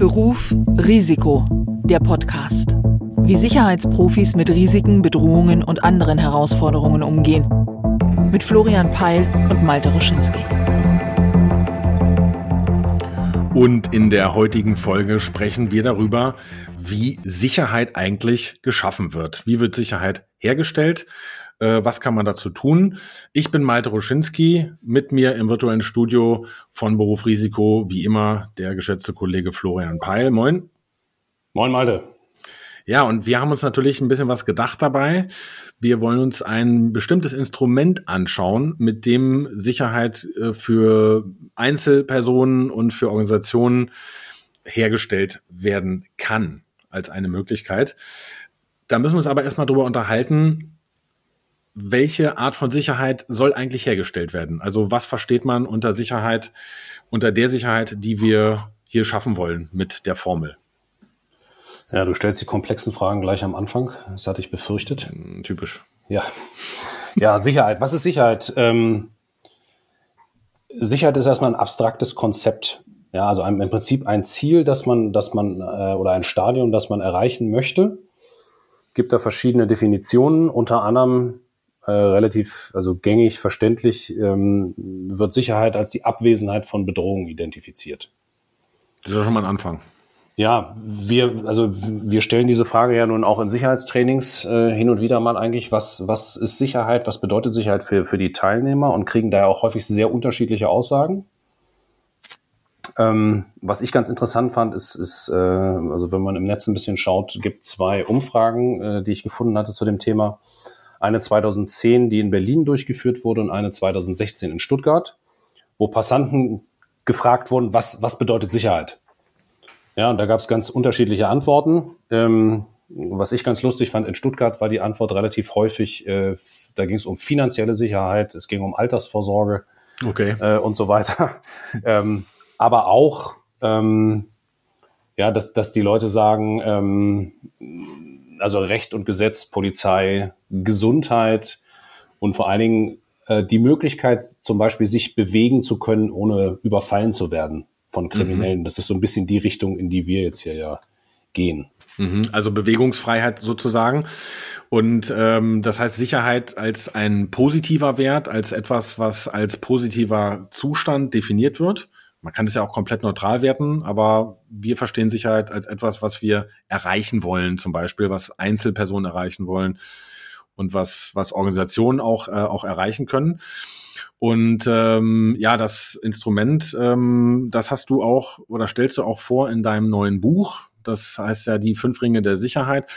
Beruf Risiko, der Podcast. Wie Sicherheitsprofis mit Risiken, Bedrohungen und anderen Herausforderungen umgehen. Mit Florian Peil und Malte Ruschinski. Und in der heutigen Folge sprechen wir darüber, wie Sicherheit eigentlich geschaffen wird. Wie wird Sicherheit hergestellt? Äh, was kann man dazu tun? Ich bin Malte Ruschinski, mit mir im virtuellen Studio von Beruf Risiko, wie immer, der geschätzte Kollege Florian Peil. Moin. Moin, Malte. Ja, und wir haben uns natürlich ein bisschen was gedacht dabei. Wir wollen uns ein bestimmtes Instrument anschauen, mit dem Sicherheit äh, für Einzelpersonen und für Organisationen hergestellt werden kann als eine Möglichkeit. Da müssen wir uns aber erstmal drüber unterhalten, welche Art von Sicherheit soll eigentlich hergestellt werden? Also was versteht man unter Sicherheit, unter der Sicherheit, die wir hier schaffen wollen mit der Formel? Ja, du stellst die komplexen Fragen gleich am Anfang. Das hatte ich befürchtet. Hm, typisch. Ja. Ja, Sicherheit. Was ist Sicherheit? Ähm, Sicherheit ist erstmal ein abstraktes Konzept. Ja, also ein, im Prinzip ein Ziel, das man, das man, äh, oder ein Stadium, das man erreichen möchte. Gibt da verschiedene Definitionen, unter anderem äh, relativ, also gängig, verständlich, ähm, wird Sicherheit als die Abwesenheit von Bedrohungen identifiziert. Das ist ja schon mal ein Anfang. Ja, wir, also wir stellen diese Frage ja nun auch in Sicherheitstrainings äh, hin und wieder mal eigentlich, was, was ist Sicherheit, was bedeutet Sicherheit für, für die Teilnehmer und kriegen da ja auch häufig sehr unterschiedliche Aussagen. Ähm, was ich ganz interessant fand, ist, ist äh, also wenn man im Netz ein bisschen schaut, gibt zwei Umfragen, äh, die ich gefunden hatte zu dem Thema. Eine 2010, die in Berlin durchgeführt wurde und eine 2016 in Stuttgart, wo Passanten gefragt wurden, was, was bedeutet Sicherheit? Ja, und da gab es ganz unterschiedliche Antworten. Ähm, was ich ganz lustig fand, in Stuttgart war die Antwort relativ häufig, äh, da ging es um finanzielle Sicherheit, es ging um Altersvorsorge okay. äh, und so weiter. ähm, aber auch, ähm, ja, dass, dass die Leute sagen, ähm, also Recht und Gesetz, Polizei, Gesundheit und vor allen Dingen äh, die Möglichkeit, zum Beispiel sich bewegen zu können, ohne überfallen zu werden von Kriminellen. Mhm. Das ist so ein bisschen die Richtung, in die wir jetzt hier ja gehen. Mhm. Also Bewegungsfreiheit sozusagen. Und ähm, das heißt Sicherheit als ein positiver Wert, als etwas, was als positiver Zustand definiert wird. Man kann es ja auch komplett neutral werten, aber wir verstehen Sicherheit als etwas, was wir erreichen wollen, zum Beispiel, was Einzelpersonen erreichen wollen und was, was Organisationen auch, äh, auch erreichen können. Und ähm, ja, das Instrument, ähm, das hast du auch oder stellst du auch vor in deinem neuen Buch. Das heißt ja die fünf Ringe der Sicherheit.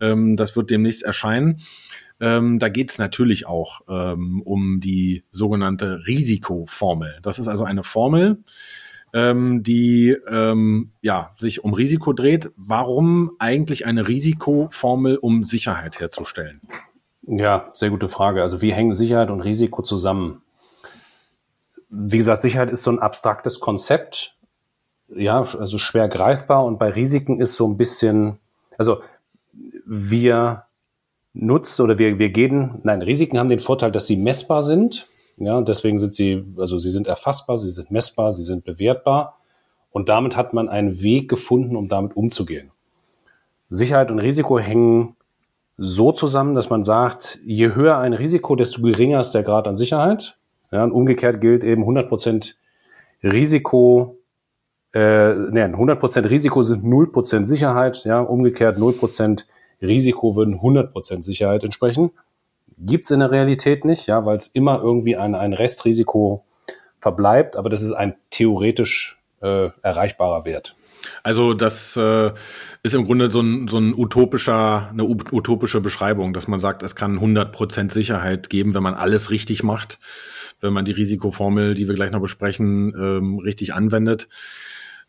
Ähm, das wird demnächst erscheinen. Ähm, da geht es natürlich auch ähm, um die sogenannte Risikoformel. Das ist also eine Formel, ähm, die ähm, ja, sich um Risiko dreht. Warum eigentlich eine Risikoformel, um Sicherheit herzustellen? Ja, sehr gute Frage. Also wie hängen Sicherheit und Risiko zusammen? Wie gesagt, Sicherheit ist so ein abstraktes Konzept, ja, also schwer greifbar und bei Risiken ist so ein bisschen, also wir nutzen oder wir, wir gehen, nein, Risiken haben den Vorteil, dass sie messbar sind. Ja, deswegen sind sie, also sie sind erfassbar, sie sind messbar, sie sind bewertbar. Und damit hat man einen Weg gefunden, um damit umzugehen. Sicherheit und Risiko hängen so zusammen, dass man sagt, je höher ein Risiko, desto geringer ist der Grad an Sicherheit. Ja, und umgekehrt gilt eben 100% Risiko, äh, nee, 100% Risiko sind 0% Sicherheit, ja, umgekehrt 0% Risiko würden 100% Sicherheit entsprechen. Gibt's in der Realität nicht, ja, weil es immer irgendwie ein, ein Restrisiko verbleibt, aber das ist ein theoretisch äh, erreichbarer Wert. Also das äh, ist im Grunde so ein, so ein utopischer, eine utopische Beschreibung, dass man sagt, es kann 100% Sicherheit geben, wenn man alles richtig macht, wenn man die Risikoformel, die wir gleich noch besprechen, ähm, richtig anwendet.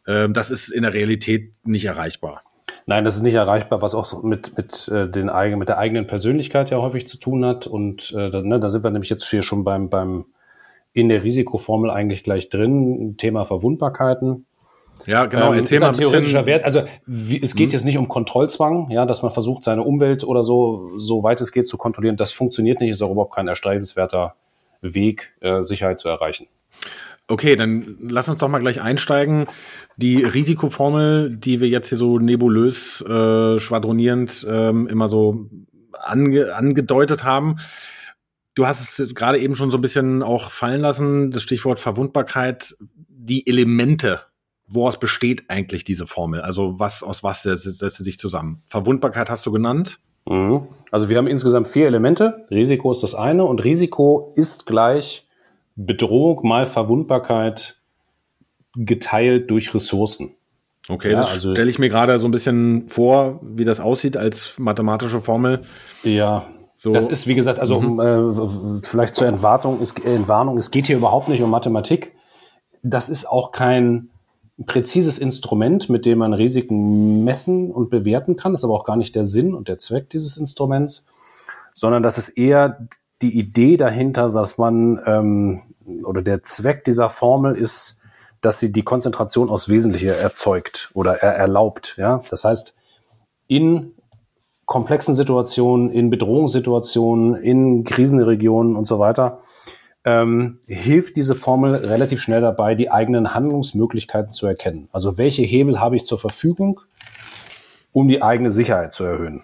Ähm, das ist in der Realität nicht erreichbar. Nein, das ist nicht erreichbar, was auch mit, mit, äh, den, mit der eigenen Persönlichkeit ja häufig zu tun hat. Und äh, da, ne, da sind wir nämlich jetzt hier schon beim, beim in der Risikoformel eigentlich gleich drin, Thema Verwundbarkeiten. Ja, genau. Ähm, Erzähl ist ein theoretischer Wert. Also wie, es geht hm. jetzt nicht um Kontrollzwang, ja, dass man versucht, seine Umwelt oder so, so weit es geht, zu kontrollieren. Das funktioniert nicht, ist auch überhaupt kein erstrebenswerter Weg, äh, Sicherheit zu erreichen. Okay, dann lass uns doch mal gleich einsteigen. Die Risikoformel, die wir jetzt hier so nebulös, äh, schwadronierend ähm, immer so ange angedeutet haben. Du hast es gerade eben schon so ein bisschen auch fallen lassen, das Stichwort Verwundbarkeit, die Elemente. Woraus besteht eigentlich diese Formel? Also was aus was setzt, sie sich zusammen? Verwundbarkeit hast du genannt. Mhm. Also wir haben insgesamt vier Elemente. Risiko ist das eine und Risiko ist gleich Bedrohung mal Verwundbarkeit geteilt durch Ressourcen. Okay, ja, das also, stelle ich mir gerade so ein bisschen vor, wie das aussieht als mathematische Formel. Ja, so. Das ist, wie gesagt, also mhm. um, äh, vielleicht zur Entwarnung, es, Entwarnung, es geht hier überhaupt nicht um Mathematik. Das ist auch kein präzises Instrument, mit dem man Risiken messen und bewerten kann. Das ist aber auch gar nicht der Sinn und der Zweck dieses Instruments, sondern das ist eher die Idee dahinter, dass man ähm, oder der Zweck dieser Formel ist, dass sie die Konzentration aufs Wesentliche erzeugt oder er erlaubt. Ja, das heißt, in komplexen Situationen, in Bedrohungssituationen, in Krisenregionen und so weiter, ähm, hilft diese Formel relativ schnell dabei, die eigenen Handlungsmöglichkeiten zu erkennen. Also welche Hebel habe ich zur Verfügung, um die eigene Sicherheit zu erhöhen.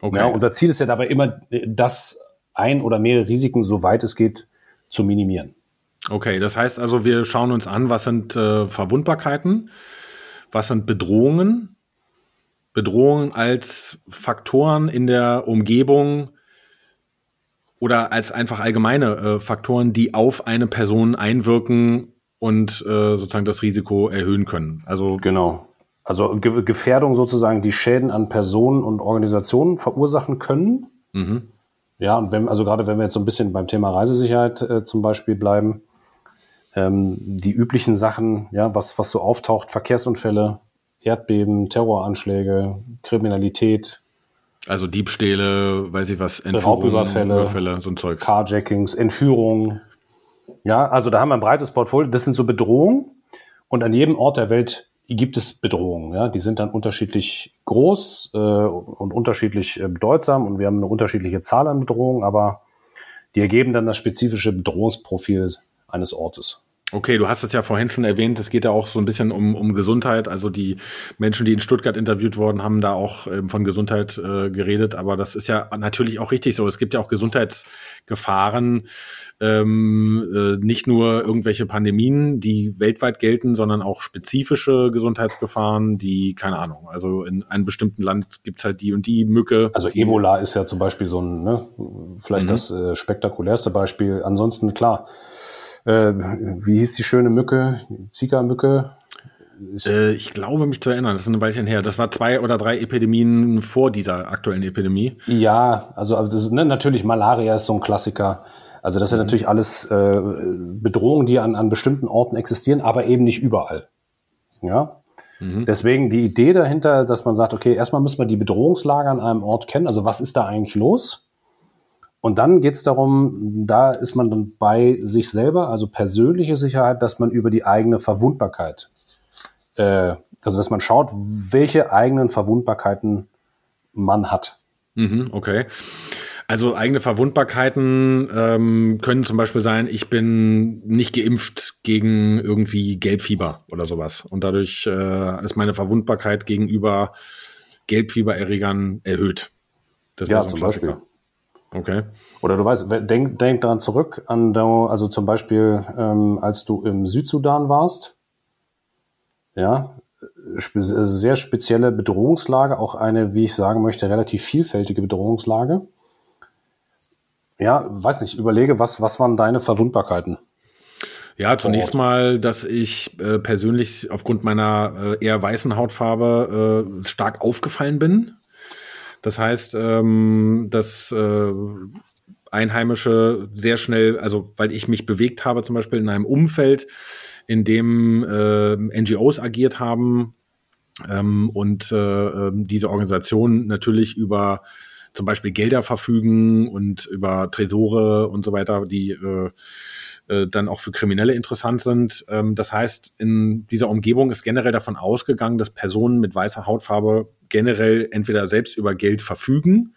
Okay. Ja, unser Ziel ist ja dabei immer, das ein oder mehrere Risiken, soweit es geht, zu minimieren. Okay, das heißt also, wir schauen uns an, was sind äh, Verwundbarkeiten, was sind Bedrohungen, Bedrohungen als Faktoren in der Umgebung oder als einfach allgemeine äh, Faktoren, die auf eine Person einwirken und äh, sozusagen das Risiko erhöhen können. Also genau. Also Ge Gefährdung sozusagen, die Schäden an Personen und Organisationen verursachen können. Mhm. Ja, und wenn, also gerade wenn wir jetzt so ein bisschen beim Thema Reisesicherheit äh, zum Beispiel bleiben, ähm, die üblichen Sachen, ja, was, was so auftaucht, Verkehrsunfälle, Erdbeben, Terroranschläge, Kriminalität. Also Diebstähle, weiß ich was, Entführungen, Raubüberfälle, Überfälle, so ein Zeug. Carjackings, Entführungen. Ja, also da haben wir ein breites Portfolio. Das sind so Bedrohungen. Und an jedem Ort der Welt gibt es Bedrohungen. Ja? Die sind dann unterschiedlich groß äh, und unterschiedlich äh, bedeutsam und wir haben eine unterschiedliche Zahl an Bedrohungen, aber die ergeben dann das spezifische Bedrohungsprofil eines Ortes. Okay, du hast es ja vorhin schon erwähnt, es geht ja auch so ein bisschen um, um Gesundheit. Also die Menschen, die in Stuttgart interviewt wurden, haben da auch ähm, von Gesundheit äh, geredet. Aber das ist ja natürlich auch richtig so. Es gibt ja auch Gesundheitsgefahren, ähm, äh, nicht nur irgendwelche Pandemien, die weltweit gelten, sondern auch spezifische Gesundheitsgefahren, die, keine Ahnung, also in einem bestimmten Land gibt's halt die und die Mücke. Also Ebola ist ja zum Beispiel so ein, ne, vielleicht mhm. das äh, spektakulärste Beispiel. Ansonsten, klar äh, wie hieß die schöne Mücke? Zika-Mücke? Ich, äh, ich glaube, mich zu erinnern, das ist ein Weilchen her. Das war zwei oder drei Epidemien vor dieser aktuellen Epidemie. Ja, also, das, ne, natürlich Malaria ist so ein Klassiker. Also das sind mhm. natürlich alles äh, Bedrohungen, die an, an bestimmten Orten existieren, aber eben nicht überall. Ja. Mhm. Deswegen die Idee dahinter, dass man sagt, okay, erstmal müssen wir die Bedrohungslage an einem Ort kennen. Also was ist da eigentlich los? Und dann geht es darum, da ist man dann bei sich selber, also persönliche Sicherheit, dass man über die eigene Verwundbarkeit, äh, also dass man schaut, welche eigenen Verwundbarkeiten man hat. Mhm, okay. Also eigene Verwundbarkeiten ähm, können zum Beispiel sein, ich bin nicht geimpft gegen irgendwie Gelbfieber oder sowas. Und dadurch äh, ist meine Verwundbarkeit gegenüber Gelbfiebererregern erhöht. Das ja, so zum Klassiker. Beispiel. Okay. Oder du weißt, denk, denk daran zurück an, also zum Beispiel, ähm, als du im Südsudan warst. Ja, sehr spezielle Bedrohungslage, auch eine, wie ich sagen möchte, relativ vielfältige Bedrohungslage. Ja, weiß nicht, überlege, was, was waren deine Verwundbarkeiten? Ja, zunächst mal, dass ich äh, persönlich aufgrund meiner äh, eher weißen Hautfarbe äh, stark aufgefallen bin das heißt, ähm, dass äh, Einheimische sehr schnell, also weil ich mich bewegt habe, zum Beispiel in einem Umfeld, in dem äh, NGOs agiert haben ähm, und äh, ähm, diese Organisationen natürlich über zum Beispiel Gelder verfügen und über Tresore und so weiter, die äh, äh, dann auch für Kriminelle interessant sind. Ähm, das heißt, in dieser Umgebung ist generell davon ausgegangen, dass Personen mit weißer Hautfarbe generell entweder selbst über Geld verfügen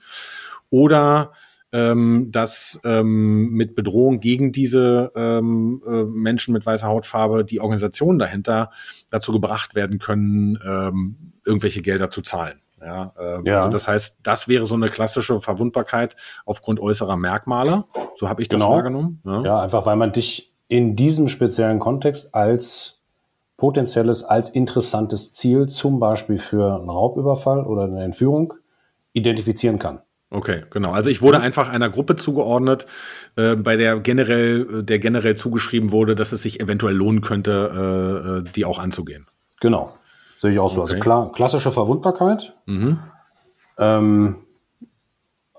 oder ähm, dass ähm, mit Bedrohung gegen diese ähm, äh, Menschen mit weißer Hautfarbe die Organisationen dahinter dazu gebracht werden können, ähm, irgendwelche Gelder zu zahlen. Ja, äh, ja. Also das heißt, das wäre so eine klassische Verwundbarkeit aufgrund äußerer Merkmale. So habe ich das genau. wahrgenommen. Ja. ja, einfach weil man dich in diesem speziellen Kontext als potenzielles, als interessantes Ziel, zum Beispiel für einen Raubüberfall oder eine Entführung, identifizieren kann. Okay, genau. Also ich wurde einfach einer Gruppe zugeordnet, äh, bei der generell, der generell zugeschrieben wurde, dass es sich eventuell lohnen könnte, äh, die auch anzugehen. Genau. Sehe ich auch so. Also okay. Also klar, klassische Verwundbarkeit. Mhm. Ähm,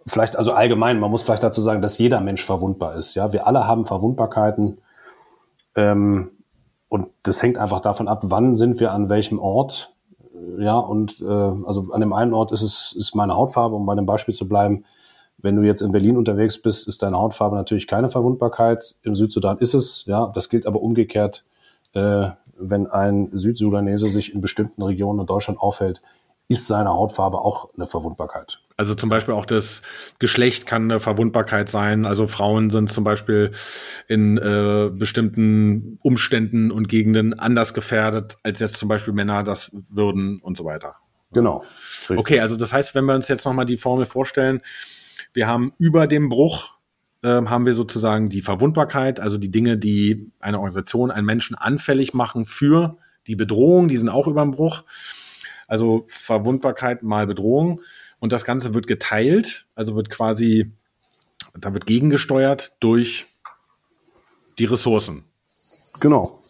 vielleicht, also allgemein, man muss vielleicht dazu sagen, dass jeder Mensch verwundbar ist. Ja, wir alle haben Verwundbarkeiten. Ähm, und das hängt einfach davon ab, wann sind wir an welchem Ort ja, und äh, also an dem einen Ort ist es ist meine Hautfarbe, um bei dem Beispiel zu bleiben. Wenn du jetzt in Berlin unterwegs bist, ist deine Hautfarbe natürlich keine Verwundbarkeit. Im Südsudan ist es, ja. Das gilt aber umgekehrt, äh, wenn ein Südsudanese sich in bestimmten Regionen in Deutschland aufhält, ist seine Hautfarbe auch eine Verwundbarkeit. Also zum Beispiel auch das Geschlecht kann eine Verwundbarkeit sein. Also Frauen sind zum Beispiel in äh, bestimmten Umständen und Gegenden anders gefährdet, als jetzt zum Beispiel Männer das würden und so weiter. Genau. Richtig. Okay, also das heißt, wenn wir uns jetzt nochmal die Formel vorstellen, wir haben über dem Bruch äh, haben wir sozusagen die Verwundbarkeit, also die Dinge, die eine Organisation, einen Menschen anfällig machen für die Bedrohung, die sind auch über dem Bruch. Also Verwundbarkeit mal Bedrohung. Und das Ganze wird geteilt, also wird quasi, da wird gegengesteuert durch die Ressourcen. Genau.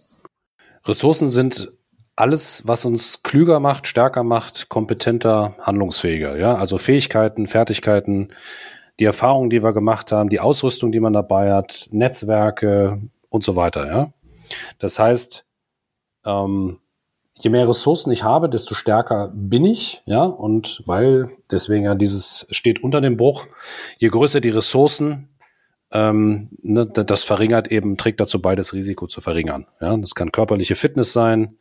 Ressourcen sind alles, was uns klüger macht, stärker macht, kompetenter, handlungsfähiger. Ja, also Fähigkeiten, Fertigkeiten, die Erfahrungen, die wir gemacht haben, die Ausrüstung, die man dabei hat, Netzwerke und so weiter. Ja, das heißt, ähm, je mehr Ressourcen ich habe, desto stärker bin ich, ja, und weil deswegen ja dieses steht unter dem Bruch, je größer die Ressourcen, ähm, ne, das verringert eben, trägt dazu bei, das Risiko zu verringern. Ja, das kann körperliche Fitness sein,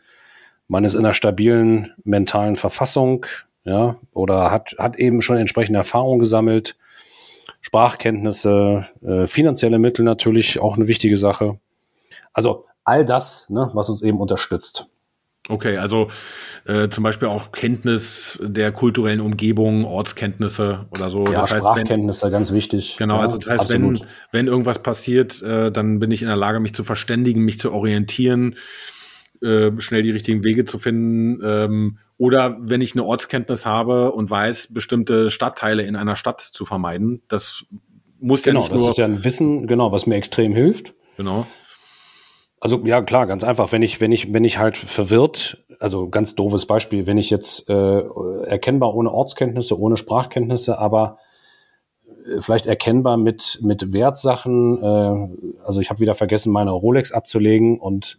man ist in einer stabilen mentalen Verfassung, ja, oder hat, hat eben schon entsprechende Erfahrung gesammelt, Sprachkenntnisse, äh, finanzielle Mittel natürlich auch eine wichtige Sache. Also all das, ne, was uns eben unterstützt. Okay, also äh, zum Beispiel auch Kenntnis der kulturellen Umgebung, Ortskenntnisse oder so. Ja, das heißt, Sprachkenntnisse, wenn, ganz wichtig. Genau, ja, also das heißt, wenn, wenn irgendwas passiert, äh, dann bin ich in der Lage, mich zu verständigen, mich zu orientieren, äh, schnell die richtigen Wege zu finden. Ähm, oder wenn ich eine Ortskenntnis habe und weiß, bestimmte Stadtteile in einer Stadt zu vermeiden, das muss genau, ja nicht nur. Genau, das ist ja ein Wissen, genau, was mir extrem hilft. Genau. Also ja, klar, ganz einfach. Wenn ich, wenn ich, wenn ich halt verwirrt, also ganz doofes Beispiel, wenn ich jetzt äh, erkennbar ohne Ortskenntnisse, ohne Sprachkenntnisse, aber äh, vielleicht erkennbar mit, mit Wertsachen, äh, also ich habe wieder vergessen, meine Rolex abzulegen und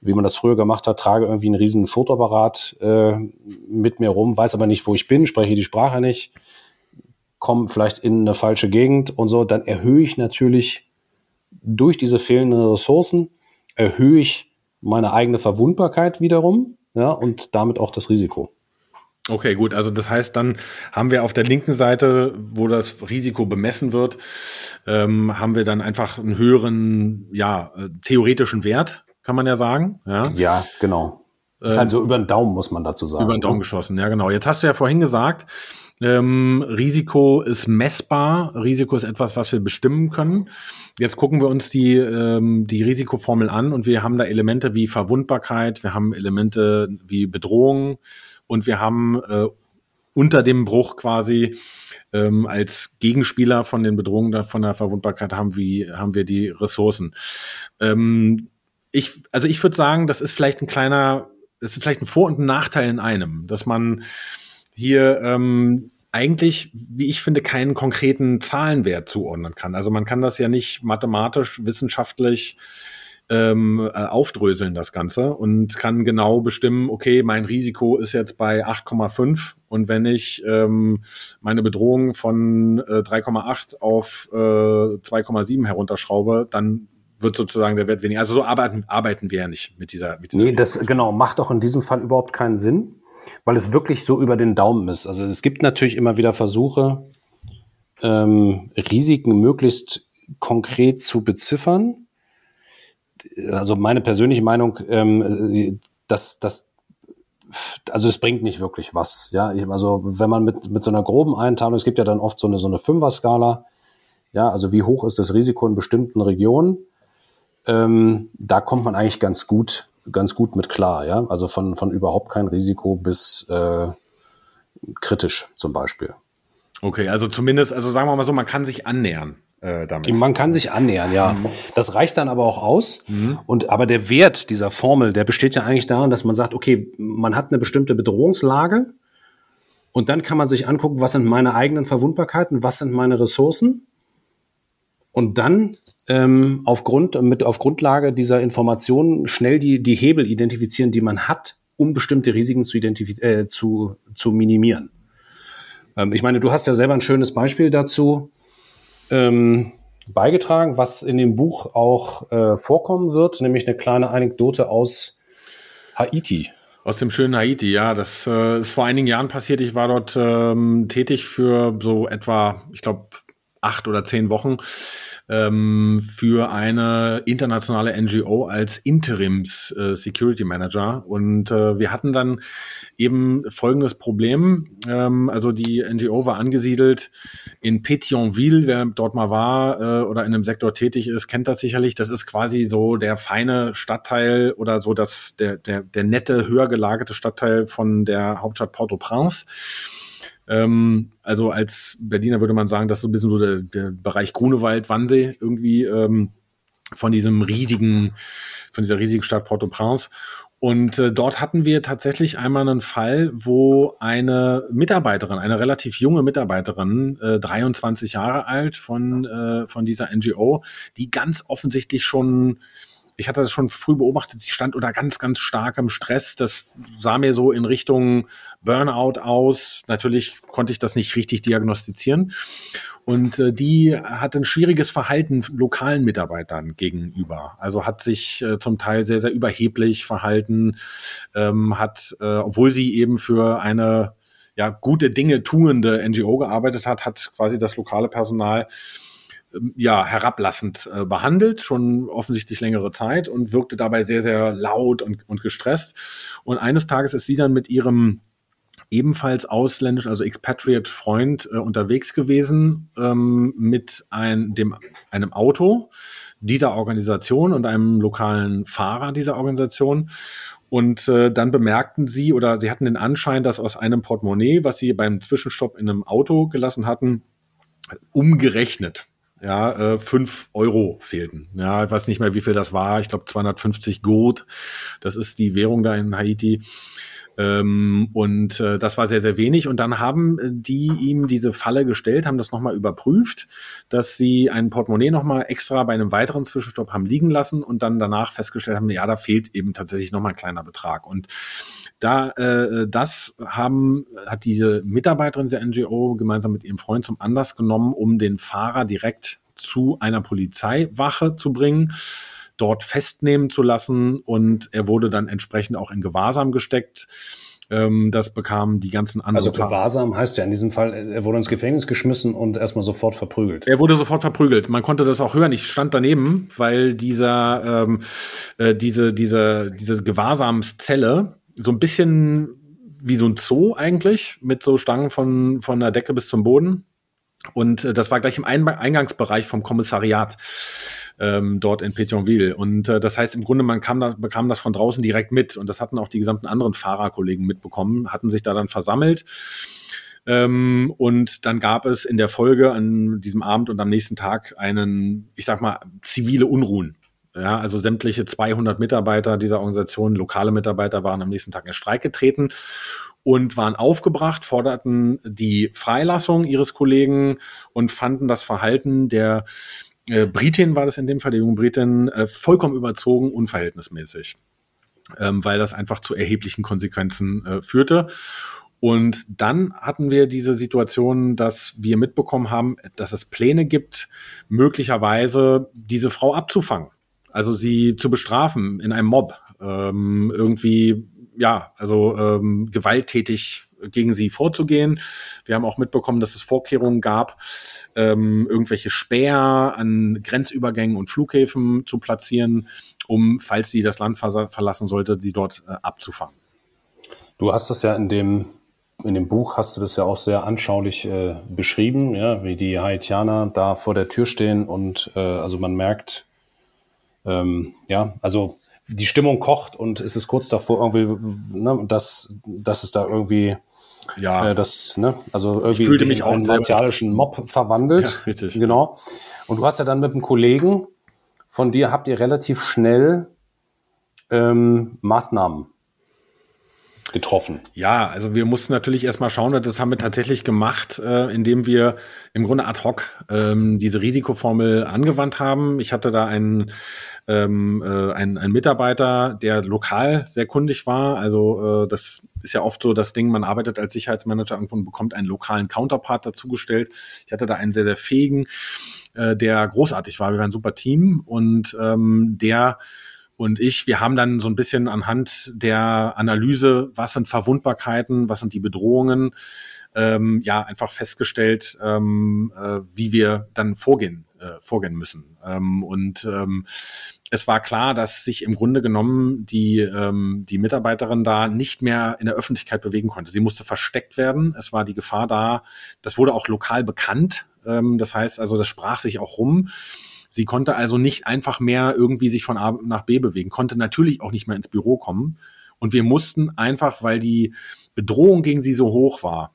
wie man das früher gemacht hat, trage irgendwie einen riesen Fotoapparat äh, mit mir rum, weiß aber nicht, wo ich bin, spreche die Sprache nicht, komme vielleicht in eine falsche Gegend und so, dann erhöhe ich natürlich durch diese fehlenden Ressourcen erhöhe ich meine eigene Verwundbarkeit wiederum, ja, und damit auch das Risiko. Okay, gut. Also das heißt, dann haben wir auf der linken Seite, wo das Risiko bemessen wird, ähm, haben wir dann einfach einen höheren, ja, äh, theoretischen Wert, kann man ja sagen. Ja, ja genau. Ist halt so über den Daumen, muss man dazu sagen. Über den Daumen ne? geschossen, ja genau. Jetzt hast du ja vorhin gesagt, ähm, Risiko ist messbar. Risiko ist etwas, was wir bestimmen können. Jetzt gucken wir uns die, ähm, die Risikoformel an und wir haben da Elemente wie Verwundbarkeit, wir haben Elemente wie Bedrohung und wir haben äh, unter dem Bruch quasi ähm, als Gegenspieler von den Bedrohungen von der Verwundbarkeit haben, wie, haben wir die Ressourcen. Ähm, ich, also ich würde sagen, das ist vielleicht ein kleiner, das ist vielleicht ein Vor- und ein Nachteil in einem, dass man hier ähm, eigentlich, wie ich finde, keinen konkreten Zahlenwert zuordnen kann. Also man kann das ja nicht mathematisch, wissenschaftlich ähm, äh, aufdröseln, das Ganze, und kann genau bestimmen, okay, mein Risiko ist jetzt bei 8,5 und wenn ich ähm, meine Bedrohung von äh, 3,8 auf äh, 2,7 herunterschraube, dann wird sozusagen der Wert weniger. Also so arbeiten, arbeiten wir ja nicht mit dieser, mit dieser Nee, das genau, macht auch in diesem Fall überhaupt keinen Sinn weil es wirklich so über den Daumen ist. Also es gibt natürlich immer wieder Versuche, ähm, Risiken möglichst konkret zu beziffern. Also meine persönliche Meinung, ähm, dass das also es bringt nicht wirklich was. Ja, also wenn man mit, mit so einer groben Einteilung, es gibt ja dann oft so eine, so eine Fünfer-Skala, ja, also wie hoch ist das Risiko in bestimmten Regionen, ähm, da kommt man eigentlich ganz gut, ganz gut mit klar, ja. Also von, von überhaupt kein Risiko bis äh, kritisch zum Beispiel. Okay, also zumindest, also sagen wir mal so, man kann sich annähern. Äh, damit. Man kann sich annähern, ja. Mhm. Das reicht dann aber auch aus. Mhm. Und aber der Wert dieser Formel, der besteht ja eigentlich darin, dass man sagt, okay, man hat eine bestimmte Bedrohungslage und dann kann man sich angucken, was sind meine eigenen Verwundbarkeiten, was sind meine Ressourcen und dann ähm, aufgrund mit auf Grundlage dieser Informationen schnell die die Hebel identifizieren, die man hat, um bestimmte Risiken zu, äh, zu, zu minimieren. Ähm, ich meine, du hast ja selber ein schönes Beispiel dazu ähm, beigetragen, was in dem Buch auch äh, vorkommen wird, nämlich eine kleine Anekdote aus Haiti. Aus dem schönen Haiti, ja. Das äh, ist vor einigen Jahren passiert. Ich war dort ähm, tätig für so etwa, ich glaube, acht oder zehn Wochen ähm, für eine internationale NGO als Interims äh, Security Manager. Und äh, wir hatten dann eben folgendes Problem. Ähm, also die NGO war angesiedelt in Pétionville. Wer dort mal war äh, oder in einem Sektor tätig ist, kennt das sicherlich. Das ist quasi so der feine Stadtteil oder so das, der, der, der nette, höher gelagerte Stadtteil von der Hauptstadt Port-au-Prince. Ähm, also als Berliner würde man sagen, das ist so ein bisschen so der, der Bereich Grunewald, Wannsee irgendwie ähm, von diesem riesigen, von dieser riesigen Stadt Port-au-Prince. Und äh, dort hatten wir tatsächlich einmal einen Fall, wo eine Mitarbeiterin, eine relativ junge Mitarbeiterin, äh, 23 Jahre alt von, äh, von dieser NGO, die ganz offensichtlich schon ich hatte das schon früh beobachtet, sie stand unter ganz, ganz starkem Stress. Das sah mir so in Richtung Burnout aus. Natürlich konnte ich das nicht richtig diagnostizieren. Und äh, die hat ein schwieriges Verhalten lokalen Mitarbeitern gegenüber. Also hat sich äh, zum Teil sehr, sehr überheblich verhalten, ähm, hat, äh, obwohl sie eben für eine ja, gute Dinge tuende NGO gearbeitet hat, hat quasi das lokale Personal ja, herablassend äh, behandelt, schon offensichtlich längere Zeit und wirkte dabei sehr, sehr laut und, und gestresst. Und eines Tages ist sie dann mit ihrem ebenfalls ausländisch, also Expatriate-Freund äh, unterwegs gewesen ähm, mit ein, dem, einem Auto dieser Organisation und einem lokalen Fahrer dieser Organisation. Und äh, dann bemerkten sie oder sie hatten den Anschein, dass aus einem Portemonnaie, was sie beim Zwischenstopp in einem Auto gelassen hatten, umgerechnet ja, äh, 5 Euro fehlten. Ja, ich weiß nicht mehr, wie viel das war. Ich glaube 250 Gut. Das ist die Währung da in Haiti. Ähm, und äh, das war sehr, sehr wenig. Und dann haben äh, die ihm diese Falle gestellt, haben das nochmal überprüft, dass sie ein Portemonnaie nochmal extra bei einem weiteren Zwischenstopp haben liegen lassen und dann danach festgestellt haben, ja, da fehlt eben tatsächlich nochmal ein kleiner Betrag. Und da äh, das haben hat diese Mitarbeiterin dieser NGO gemeinsam mit ihrem Freund zum Anlass genommen, um den Fahrer direkt zu einer Polizeiwache zu bringen, dort festnehmen zu lassen und er wurde dann entsprechend auch in Gewahrsam gesteckt. Ähm, das bekamen die ganzen anderen. Also Gewahrsam heißt ja in diesem Fall, er wurde ins Gefängnis geschmissen und erstmal sofort verprügelt. Er wurde sofort verprügelt. Man konnte das auch hören. Ich stand daneben, weil dieser ähm, äh, diese diese diese Gewahrsamszelle so ein bisschen wie so ein Zoo eigentlich, mit so Stangen von, von der Decke bis zum Boden. Und äh, das war gleich im Eingangsbereich vom Kommissariat ähm, dort in Pétionville. Und äh, das heißt im Grunde, man kam da, bekam das von draußen direkt mit. Und das hatten auch die gesamten anderen Fahrerkollegen mitbekommen, hatten sich da dann versammelt. Ähm, und dann gab es in der Folge an diesem Abend und am nächsten Tag einen, ich sag mal, zivile Unruhen. Ja, also sämtliche 200 Mitarbeiter dieser Organisation, lokale Mitarbeiter, waren am nächsten Tag in Streik getreten und waren aufgebracht, forderten die Freilassung ihres Kollegen und fanden das Verhalten der äh, Britin, war das in dem Fall, der jungen Britin, äh, vollkommen überzogen, unverhältnismäßig, ähm, weil das einfach zu erheblichen Konsequenzen äh, führte. Und dann hatten wir diese Situation, dass wir mitbekommen haben, dass es Pläne gibt, möglicherweise diese Frau abzufangen. Also sie zu bestrafen in einem Mob, ähm, irgendwie, ja, also ähm, gewalttätig gegen sie vorzugehen. Wir haben auch mitbekommen, dass es Vorkehrungen gab, ähm, irgendwelche Späher an Grenzübergängen und Flughäfen zu platzieren, um, falls sie das Land verlassen sollte, sie dort äh, abzufangen. Du hast das ja in dem in dem Buch hast du das ja auch sehr anschaulich äh, beschrieben, ja, wie die Haitianer da vor der Tür stehen und äh, also man merkt, ähm, ja, also die Stimmung kocht und es ist kurz davor irgendwie, ne, dass, dass es da irgendwie ja, äh, das, ne, also irgendwie ich fühlte mich auch einen martialischen Mob verwandelt. Ja, richtig. Genau. Und du hast ja dann mit einem Kollegen von dir habt ihr relativ schnell ähm, Maßnahmen getroffen. Ja, also wir mussten natürlich erstmal schauen, das haben wir tatsächlich gemacht, äh, indem wir im Grunde ad hoc ähm, diese Risikoformel angewandt haben. Ich hatte da einen ähm, äh, ein, ein Mitarbeiter, der lokal sehr kundig war. Also äh, das ist ja oft so das Ding, man arbeitet als Sicherheitsmanager irgendwo und bekommt einen lokalen Counterpart dazugestellt. Ich hatte da einen sehr, sehr fähigen, äh, der großartig war. Wir waren ein super Team und ähm, der und ich, wir haben dann so ein bisschen anhand der Analyse, was sind Verwundbarkeiten, was sind die Bedrohungen, ähm, ja, einfach festgestellt, ähm, äh, wie wir dann vorgehen, äh, vorgehen müssen. Ähm, und ähm, es war klar, dass sich im Grunde genommen die, ähm, die Mitarbeiterin da nicht mehr in der Öffentlichkeit bewegen konnte. Sie musste versteckt werden. Es war die Gefahr da. Das wurde auch lokal bekannt. Ähm, das heißt also, das sprach sich auch rum. Sie konnte also nicht einfach mehr irgendwie sich von A nach B bewegen, konnte natürlich auch nicht mehr ins Büro kommen. Und wir mussten einfach, weil die Bedrohung gegen sie so hoch war,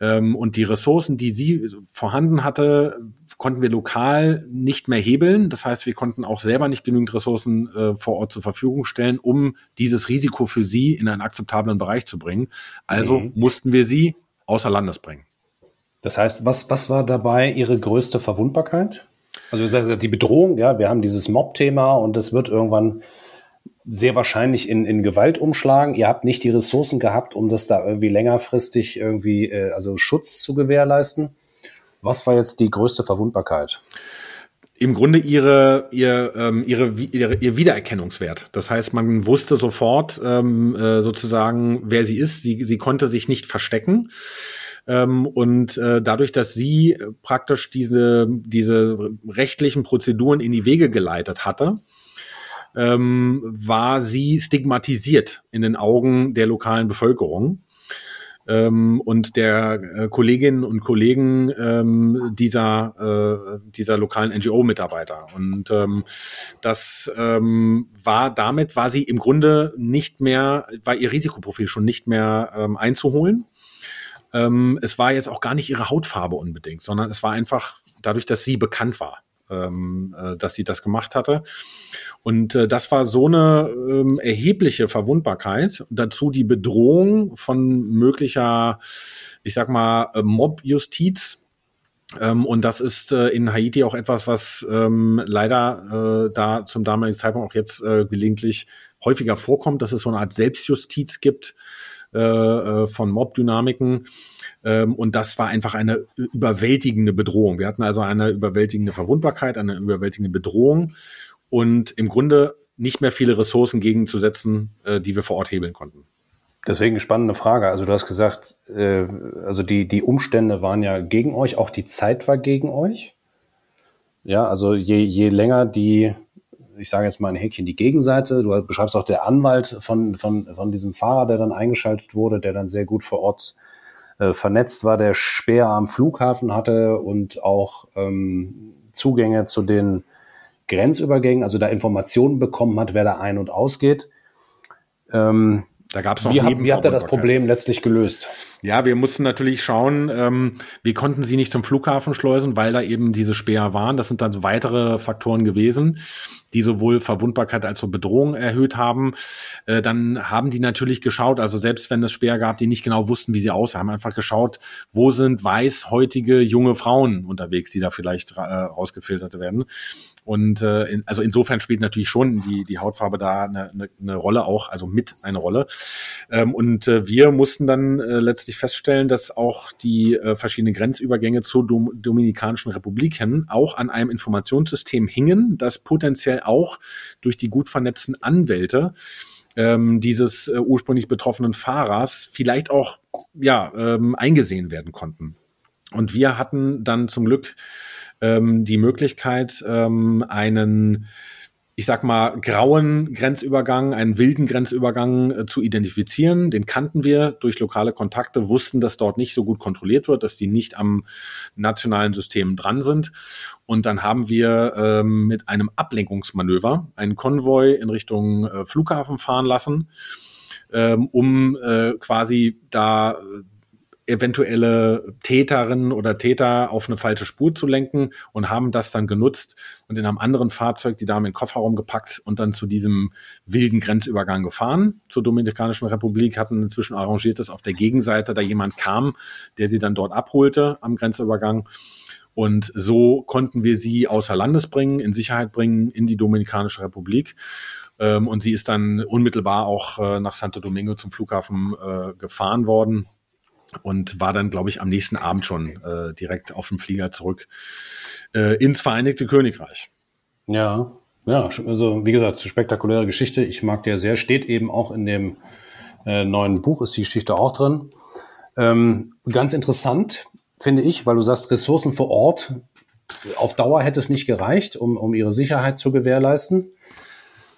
ähm, und die Ressourcen, die sie vorhanden hatte, konnten wir lokal nicht mehr hebeln. Das heißt, wir konnten auch selber nicht genügend Ressourcen äh, vor Ort zur Verfügung stellen, um dieses Risiko für sie in einen akzeptablen Bereich zu bringen. Also mhm. mussten wir sie außer Landes bringen. Das heißt, was, was war dabei Ihre größte Verwundbarkeit? Also die Bedrohung, ja, wir haben dieses Mob-Thema und das wird irgendwann sehr wahrscheinlich in, in Gewalt umschlagen. Ihr habt nicht die Ressourcen gehabt, um das da irgendwie längerfristig irgendwie, äh, also Schutz zu gewährleisten. Was war jetzt die größte Verwundbarkeit? im Grunde ihre, ihr, ähm, ihre, ihre, ihr Wiedererkennungswert. Das heißt, man wusste sofort ähm, äh, sozusagen, wer sie ist. Sie, sie konnte sich nicht verstecken. Ähm, und äh, dadurch, dass sie praktisch diese, diese rechtlichen Prozeduren in die Wege geleitet hatte, ähm, war sie stigmatisiert in den Augen der lokalen Bevölkerung ähm, und der äh, Kolleginnen und Kollegen ähm, dieser, äh, dieser lokalen NGO-Mitarbeiter. Und ähm, das ähm, war damit, war sie im Grunde nicht mehr, war ihr Risikoprofil schon nicht mehr ähm, einzuholen. Ähm, es war jetzt auch gar nicht ihre Hautfarbe unbedingt, sondern es war einfach dadurch, dass sie bekannt war ähm, äh, dass sie das gemacht hatte. Und äh, das war so eine ähm, erhebliche Verwundbarkeit. Dazu die Bedrohung von möglicher, ich sag mal, äh, Mob-Justiz. Ähm, und das ist äh, in Haiti auch etwas, was ähm, leider äh, da zum damaligen Zeitpunkt auch jetzt äh, gelegentlich häufiger vorkommt, dass es so eine Art Selbstjustiz gibt äh, äh von Mob-Dynamiken. Ähm, und das war einfach eine überwältigende Bedrohung. Wir hatten also eine überwältigende Verwundbarkeit, eine überwältigende Bedrohung und im Grunde nicht mehr viele Ressourcen gegenzusetzen, äh, die wir vor Ort hebeln konnten. Deswegen spannende Frage. Also du hast gesagt, also die, die Umstände waren ja gegen euch, auch die Zeit war gegen euch. Ja, also je, je länger die, ich sage jetzt mal ein Häkchen, die Gegenseite, du beschreibst auch der Anwalt von, von, von diesem Fahrer, der dann eingeschaltet wurde, der dann sehr gut vor Ort äh, vernetzt war, der Speer am Flughafen hatte und auch ähm, Zugänge zu den Grenzübergängen, also da Informationen bekommen hat, wer da ein- und ausgeht. Ähm, da gab es noch wie, hab, wie habt ihr das Problem letztlich gelöst? Ja, wir mussten natürlich schauen, ähm, wir konnten sie nicht zum Flughafen schleusen, weil da eben diese Speer waren. Das sind dann weitere Faktoren gewesen die sowohl Verwundbarkeit als auch Bedrohung erhöht haben, äh, dann haben die natürlich geschaut, also selbst wenn es Speer gab, die nicht genau wussten, wie sie aussehen, haben einfach geschaut, wo sind weißhäutige junge Frauen unterwegs, die da vielleicht äh, rausgefiltert werden. Und äh, in, also insofern spielt natürlich schon die, die Hautfarbe da eine, eine, eine Rolle auch, also mit eine Rolle. Ähm, und äh, wir mussten dann äh, letztlich feststellen, dass auch die äh, verschiedenen Grenzübergänge zur Dom Dominikanischen Republik hin auch an einem Informationssystem hingen, das potenziell auch durch die gut vernetzten Anwälte ähm, dieses äh, ursprünglich betroffenen Fahrers vielleicht auch ja, ähm, eingesehen werden konnten. Und wir hatten dann zum Glück ähm, die Möglichkeit, ähm, einen ich sag mal, grauen Grenzübergang, einen wilden Grenzübergang äh, zu identifizieren. Den kannten wir durch lokale Kontakte, wussten, dass dort nicht so gut kontrolliert wird, dass die nicht am nationalen System dran sind. Und dann haben wir ähm, mit einem Ablenkungsmanöver einen Konvoi in Richtung äh, Flughafen fahren lassen, ähm, um äh, quasi da eventuelle Täterinnen oder Täter auf eine falsche Spur zu lenken und haben das dann genutzt und in einem anderen Fahrzeug die Dame in den Kofferraum gepackt und dann zu diesem wilden Grenzübergang gefahren zur Dominikanischen Republik, hatten inzwischen arrangiert, dass auf der Gegenseite da jemand kam, der sie dann dort abholte am Grenzübergang. Und so konnten wir sie außer Landes bringen, in Sicherheit bringen in die Dominikanische Republik. Ähm, und sie ist dann unmittelbar auch äh, nach Santo Domingo zum Flughafen äh, gefahren worden und war dann, glaube ich, am nächsten Abend schon äh, direkt auf dem Flieger zurück äh, ins Vereinigte Königreich. Ja, ja, also wie gesagt, spektakuläre Geschichte. Ich mag der sehr, steht eben auch in dem äh, neuen Buch, ist die Geschichte auch drin. Ähm, ganz interessant, finde ich, weil du sagst, Ressourcen vor Ort. Auf Dauer hätte es nicht gereicht, um, um ihre Sicherheit zu gewährleisten.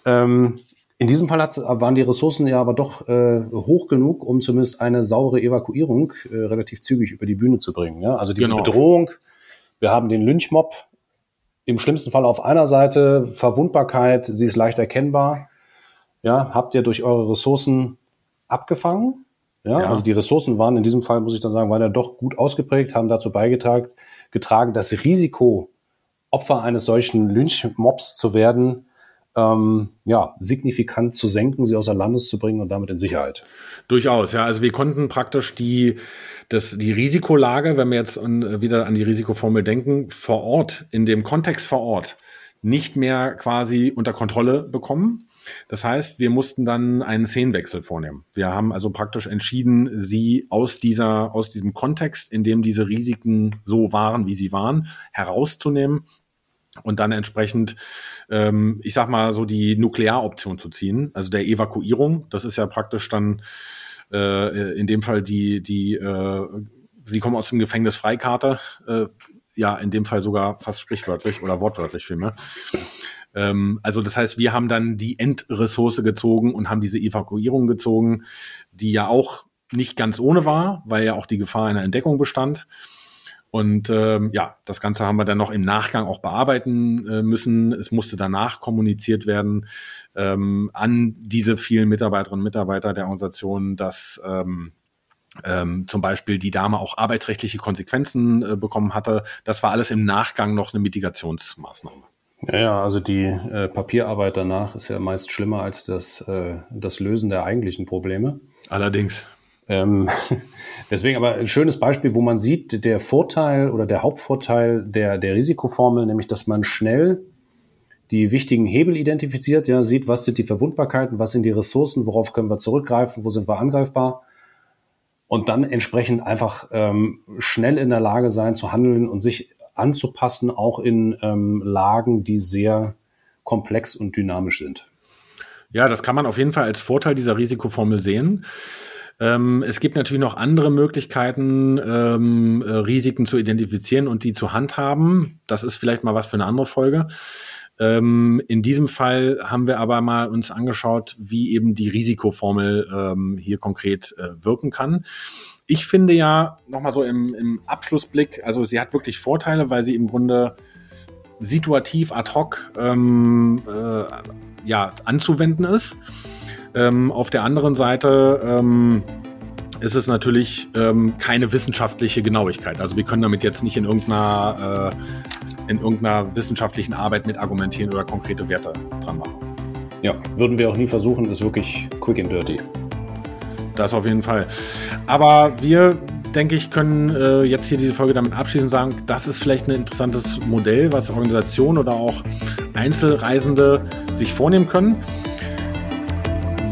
Ähm, in diesem Fall waren die Ressourcen ja aber doch äh, hoch genug, um zumindest eine saubere Evakuierung äh, relativ zügig über die Bühne zu bringen. Ja? Also diese genau. Bedrohung, wir haben den Lynchmob im schlimmsten Fall auf einer Seite, Verwundbarkeit, sie ist leicht erkennbar. Ja, habt ihr durch eure Ressourcen abgefangen? Ja, ja, also die Ressourcen waren in diesem Fall, muss ich dann sagen, waren ja doch gut ausgeprägt, haben dazu beigetragen, getragen, das Risiko, Opfer eines solchen Lynchmobs zu werden, ähm, ja, signifikant zu senken, sie außer Landes zu bringen und damit in Sicherheit. Durchaus, ja. Also wir konnten praktisch die, das, die Risikolage, wenn wir jetzt wieder an die Risikoformel denken, vor Ort, in dem Kontext vor Ort, nicht mehr quasi unter Kontrolle bekommen. Das heißt, wir mussten dann einen Szenenwechsel vornehmen. Wir haben also praktisch entschieden, sie aus dieser, aus diesem Kontext, in dem diese Risiken so waren, wie sie waren, herauszunehmen und dann entsprechend, ähm, ich sag mal, so die Nuklearoption zu ziehen, also der Evakuierung. Das ist ja praktisch dann äh, in dem Fall die, die, äh, sie kommen aus dem Gefängnis Freikarte, äh, ja, in dem Fall sogar fast sprichwörtlich oder wortwörtlich vielmehr. Ähm, also das heißt, wir haben dann die Endressource gezogen und haben diese Evakuierung gezogen, die ja auch nicht ganz ohne war, weil ja auch die Gefahr einer Entdeckung bestand. Und ähm, ja, das Ganze haben wir dann noch im Nachgang auch bearbeiten äh, müssen. Es musste danach kommuniziert werden ähm, an diese vielen Mitarbeiterinnen und Mitarbeiter der Organisation, dass ähm, ähm, zum Beispiel die Dame auch arbeitsrechtliche Konsequenzen äh, bekommen hatte. Das war alles im Nachgang noch eine Mitigationsmaßnahme. Ja, ja also die äh, Papierarbeit danach ist ja meist schlimmer als das, äh, das Lösen der eigentlichen Probleme. Allerdings. Ähm, deswegen aber ein schönes Beispiel, wo man sieht, der Vorteil oder der Hauptvorteil der, der Risikoformel, nämlich dass man schnell die wichtigen Hebel identifiziert, ja, sieht, was sind die Verwundbarkeiten, was sind die Ressourcen, worauf können wir zurückgreifen, wo sind wir angreifbar und dann entsprechend einfach ähm, schnell in der Lage sein zu handeln und sich anzupassen, auch in ähm, Lagen, die sehr komplex und dynamisch sind. Ja, das kann man auf jeden Fall als Vorteil dieser Risikoformel sehen. Ähm, es gibt natürlich noch andere Möglichkeiten, ähm, äh, Risiken zu identifizieren und die zu handhaben. Das ist vielleicht mal was für eine andere Folge. Ähm, in diesem Fall haben wir aber mal uns angeschaut, wie eben die Risikoformel ähm, hier konkret äh, wirken kann. Ich finde ja, nochmal so im, im Abschlussblick, also sie hat wirklich Vorteile, weil sie im Grunde situativ ad hoc ähm, äh, ja, anzuwenden ist. Ähm, auf der anderen Seite ähm, ist es natürlich ähm, keine wissenschaftliche Genauigkeit. Also wir können damit jetzt nicht in irgendeiner, äh, in irgendeiner wissenschaftlichen Arbeit mit argumentieren oder konkrete Werte dran machen. Ja, würden wir auch nie versuchen, ist wirklich quick and dirty. Das auf jeden Fall. Aber wir, denke ich, können äh, jetzt hier diese Folge damit abschließend sagen, das ist vielleicht ein interessantes Modell, was Organisationen oder auch Einzelreisende sich vornehmen können.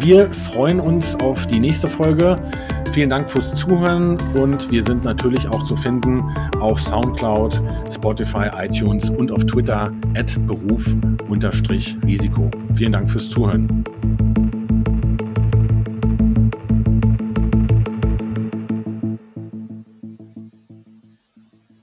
Wir freuen uns auf die nächste Folge. Vielen Dank fürs Zuhören und wir sind natürlich auch zu finden auf Soundcloud, Spotify, iTunes und auf Twitter at Beruf-Risiko. Vielen Dank fürs Zuhören.